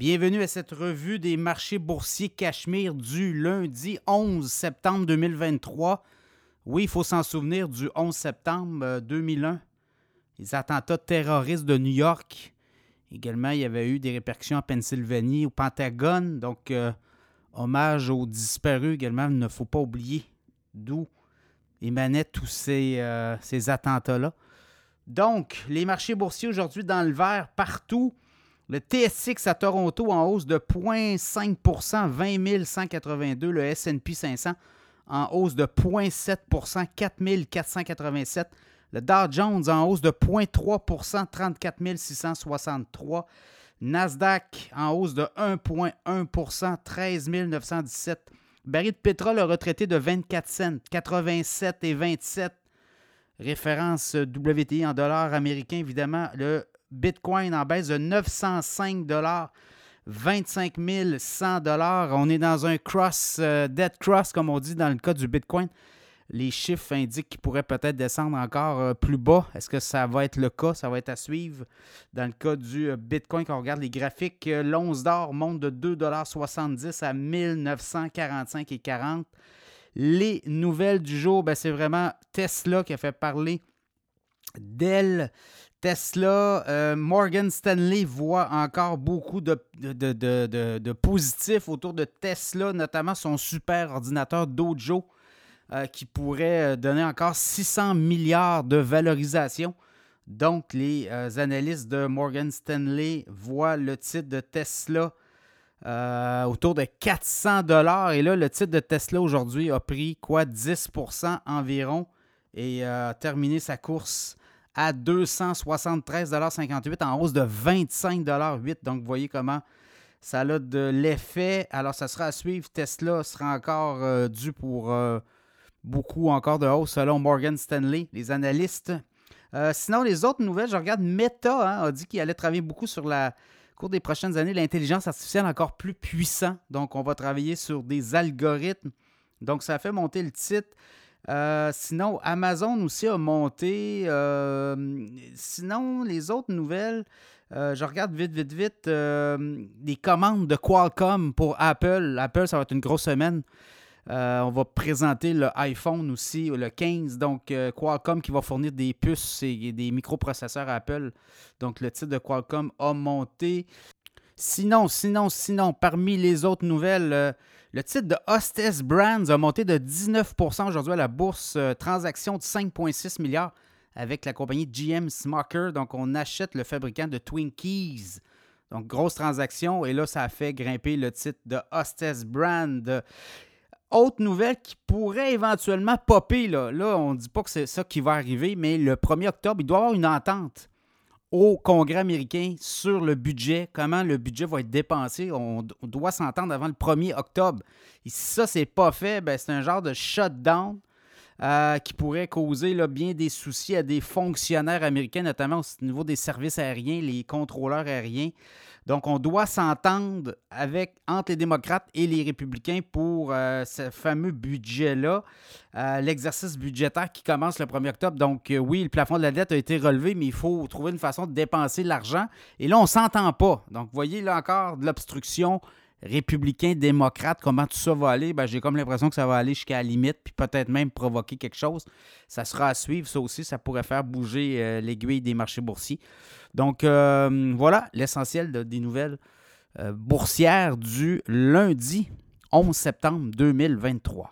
Bienvenue à cette revue des marchés boursiers Cachemire du lundi 11 septembre 2023. Oui, il faut s'en souvenir du 11 septembre 2001, euh, les attentats terroristes de New York. Également, il y avait eu des répercussions en Pennsylvanie, au Pentagone. Donc, euh, hommage aux disparus également, il ne faut pas oublier d'où émanaient tous ces, euh, ces attentats-là. Donc, les marchés boursiers aujourd'hui dans le vert partout. Le TSX à Toronto en hausse de 0,5% 20 182. Le SP 500 en hausse de 0,7% 4 487. Le Dow Jones en hausse de 0,3% 34 663. Nasdaq en hausse de 1,1% 13 917. Baril de pétrole a retraité de 24 cents, 87 et 27. Référence WTI en dollars américains, évidemment. Le Bitcoin en baisse de 905 25 100 On est dans un cross, euh, dead cross, comme on dit dans le cas du Bitcoin. Les chiffres indiquent qu'il pourrait peut-être descendre encore euh, plus bas. Est-ce que ça va être le cas? Ça va être à suivre. Dans le cas du euh, Bitcoin, quand on regarde les graphiques, l'once d'or monte de 2,70 à 1945 et 40. Les nouvelles du jour, ben, c'est vraiment Tesla qui a fait parler d'elle. Tesla, euh, Morgan Stanley voit encore beaucoup de, positifs autour de Tesla, notamment son super ordinateur Dojo, euh, qui pourrait euh, donner encore 600 milliards de valorisation. Donc, les analystes de Morgan Stanley voient le titre de Tesla autour de 400 dollars. Et là, le titre de Tesla aujourd'hui a pris quoi 10% environ et a terminé sa course à 273,58 en hausse de 25,8 Donc, vous voyez comment ça a de l'effet. Alors, ça sera à suivre. Tesla sera encore euh, dû pour euh, beaucoup encore de hausse selon Morgan Stanley, les analystes. Euh, sinon, les autres nouvelles, je regarde Meta hein, a dit qu'il allait travailler beaucoup sur la cours des prochaines années l'intelligence artificielle encore plus puissant. Donc, on va travailler sur des algorithmes. Donc, ça a fait monter le titre. Euh, sinon, Amazon aussi a monté. Euh, sinon, les autres nouvelles, euh, je regarde vite, vite, vite, des commandes de Qualcomm pour Apple. Apple, ça va être une grosse semaine. on va présenter le iPhone aussi, le 15. Donc, Qualcomm qui va fournir des puces et des microprocesseurs à Apple. Donc, le titre de Qualcomm a monté. Sinon, sinon, sinon, parmi les autres nouvelles, le titre de Hostess Brands a monté de 19% aujourd'hui à la bourse, euh, transaction de 5,6 milliards avec la compagnie GM Smucker. Donc, on achète le fabricant de Twinkies. Donc, grosse transaction. Et là, ça a fait grimper le titre de Hostess Brand. Autre nouvelle qui pourrait éventuellement popper, là, là on ne dit pas que c'est ça qui va arriver, mais le 1er octobre, il doit y avoir une entente au Congrès américain sur le budget, comment le budget va être dépensé. On, doit s'entendre avant le 1er octobre. Et si ça, c'est pas fait, ben, c'est un genre de shutdown euh, qui pourrait causer bien des soucis à des fonctionnaires américains, notamment au niveau des services aériens, les contrôleurs aériens. Donc, on doit s'entendre avec entre les démocrates et les républicains pour euh, ce fameux budget-là, euh, l'exercice budgétaire qui commence le 1er octobre. Donc, oui, le plafond de la dette a été relevé, mais il faut trouver une façon de dépenser l'argent. Et là, on ne s'entend pas. Donc, vous voyez là encore de l'obstruction républicain, démocrate, comment tout ça va aller, ben, j'ai comme l'impression que ça va aller jusqu'à la limite, puis peut-être même provoquer quelque chose. Ça sera à suivre, ça aussi, ça pourrait faire bouger euh, l'aiguille des marchés boursiers. Donc euh, voilà l'essentiel des nouvelles euh, boursières du lundi 11 septembre 2023.